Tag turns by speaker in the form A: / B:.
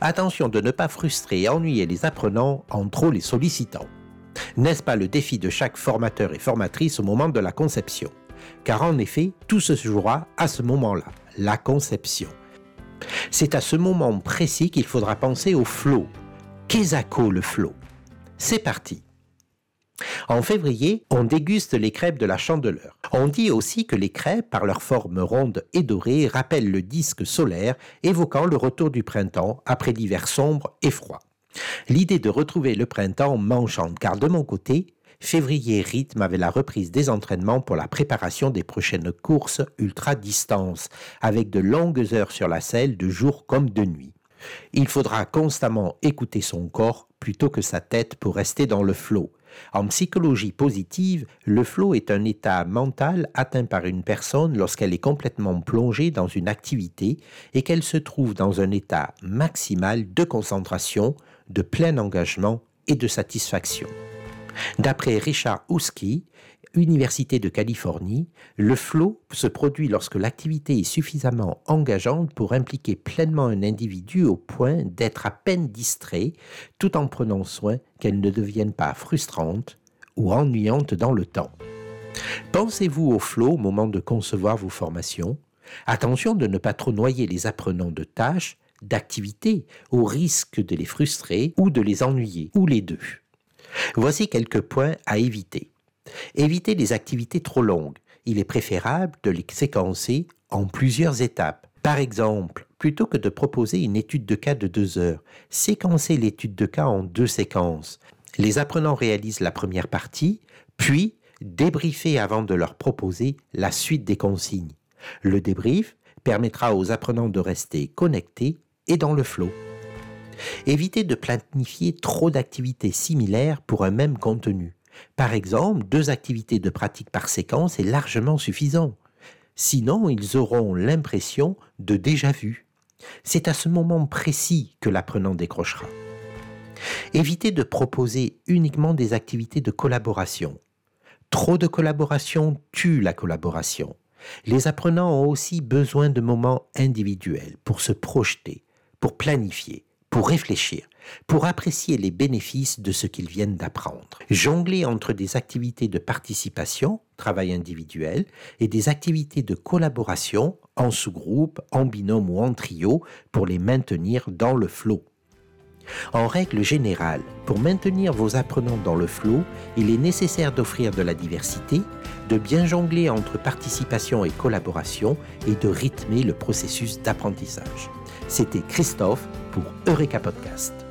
A: Attention de ne pas frustrer et ennuyer les apprenants en trop les sollicitant. N'est-ce pas le défi de chaque formateur et formatrice au moment de la conception? Car en effet, tout se jouera à ce moment-là, la conception. C'est à ce moment précis qu'il faudra penser au flow. Qu'est-ce le flow? C'est parti en février, on déguste les crêpes de la chandeleur. On dit aussi que les crêpes, par leur forme ronde et dorée, rappellent le disque solaire, évoquant le retour du printemps après l'hiver sombre et froid. L'idée de retrouver le printemps m'enchante car de mon côté, février rythme avec la reprise des entraînements pour la préparation des prochaines courses ultra-distance, avec de longues heures sur la selle de jour comme de nuit. Il faudra constamment écouter son corps plutôt que sa tête pour rester dans le flot. En psychologie positive, le flow est un état mental atteint par une personne lorsqu'elle est complètement plongée dans une activité et qu'elle se trouve dans un état maximal de concentration, de plein engagement et de satisfaction. D'après Richard Husky, Université de Californie, le flow se produit lorsque l'activité est suffisamment engageante pour impliquer pleinement un individu au point d'être à peine distrait, tout en prenant soin qu'elle ne devienne pas frustrante ou ennuyante dans le temps. Pensez-vous au flow au moment de concevoir vos formations? Attention de ne pas trop noyer les apprenants de tâches, d'activités, au risque de les frustrer ou de les ennuyer, ou les deux. Voici quelques points à éviter. Évitez les activités trop longues. Il est préférable de les séquencer en plusieurs étapes. Par exemple, plutôt que de proposer une étude de cas de deux heures, séquencez l'étude de cas en deux séquences. Les apprenants réalisent la première partie, puis débriefez avant de leur proposer la suite des consignes. Le débrief permettra aux apprenants de rester connectés et dans le flot. Évitez de planifier trop d'activités similaires pour un même contenu. Par exemple, deux activités de pratique par séquence est largement suffisant. Sinon, ils auront l'impression de déjà vu. C'est à ce moment précis que l'apprenant décrochera. Évitez de proposer uniquement des activités de collaboration. Trop de collaboration tue la collaboration. Les apprenants ont aussi besoin de moments individuels pour se projeter, pour planifier, pour réfléchir, pour apprécier les bénéfices de ce qu'ils viennent d'apprendre. Jongler entre des activités de participation, travail individuel, et des activités de collaboration, en sous-groupe, en binôme ou en trio, pour les maintenir dans le flot. En règle générale, pour maintenir vos apprenants dans le flot, il est nécessaire d'offrir de la diversité, de bien jongler entre participation et collaboration et de rythmer le processus d'apprentissage. C'était Christophe pour Eureka Podcast.